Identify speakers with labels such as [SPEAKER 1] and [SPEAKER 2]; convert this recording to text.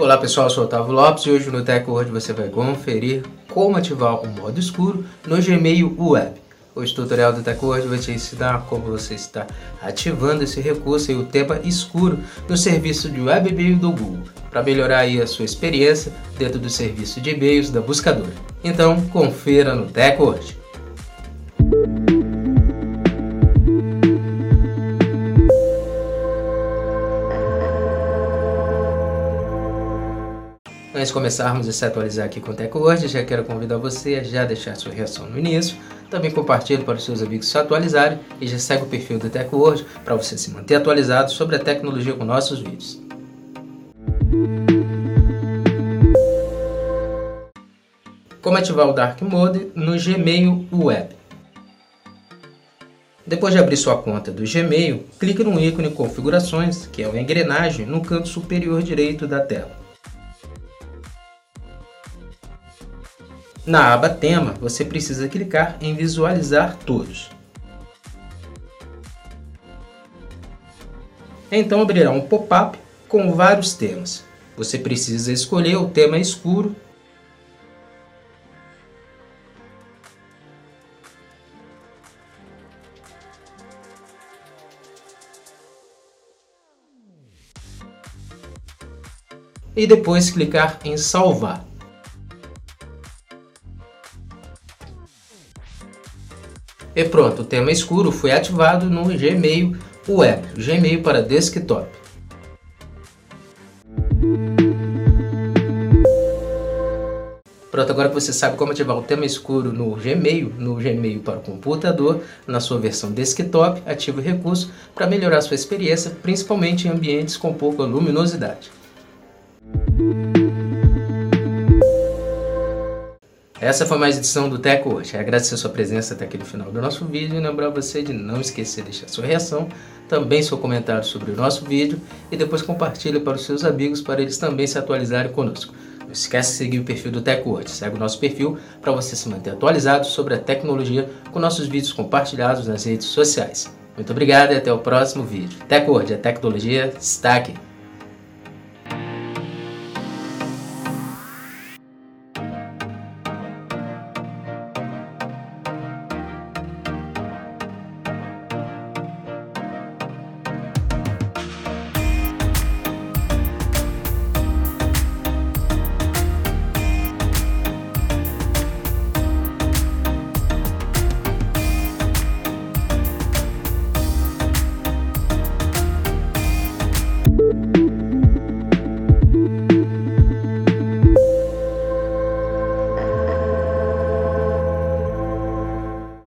[SPEAKER 1] Olá pessoal, eu sou o Otávio Lopes e hoje no TechWord você vai conferir como ativar o modo escuro no Gmail Web. Hoje o tutorial do TechWord vai te ensinar como você está ativando esse recurso e o tema escuro no serviço de web e-mail do Google, para melhorar aí a sua experiência dentro do serviço de e-mails da buscadora. Então, confira no TechWord. Antes de começarmos a se atualizar aqui com o TechWord, já quero convidar você a já deixar sua reação no início, também compartilhe para os seus amigos se atualizarem e já segue o perfil do TechWord para você se manter atualizado sobre a tecnologia com nossos vídeos. Como ativar o Dark Mode no Gmail Web. Depois de abrir sua conta do Gmail, clique no ícone Configurações, que é uma engrenagem no canto superior direito da tela. Na aba Tema, você precisa clicar em Visualizar todos. Então abrirá um pop-up com vários temas. Você precisa escolher o tema escuro e depois clicar em salvar. E pronto, o tema escuro foi ativado no Gmail Web, Gmail para desktop. Pronto, agora que você sabe como ativar o tema escuro no Gmail, no Gmail para o computador, na sua versão desktop, ative o recurso para melhorar sua experiência, principalmente em ambientes com pouca luminosidade. Essa foi mais edição do Teco hoje. Agradecer a sua presença até aqui no final do nosso vídeo e lembrar você de não esquecer de deixar sua reação, também seu comentário sobre o nosso vídeo e depois compartilhe para os seus amigos para eles também se atualizarem conosco. Não esquece de seguir o perfil do TechWord. Segue o nosso perfil para você se manter atualizado sobre a tecnologia com nossos vídeos compartilhados nas redes sociais. Muito obrigado e até o próximo vídeo. TechWord, a tecnologia está aqui.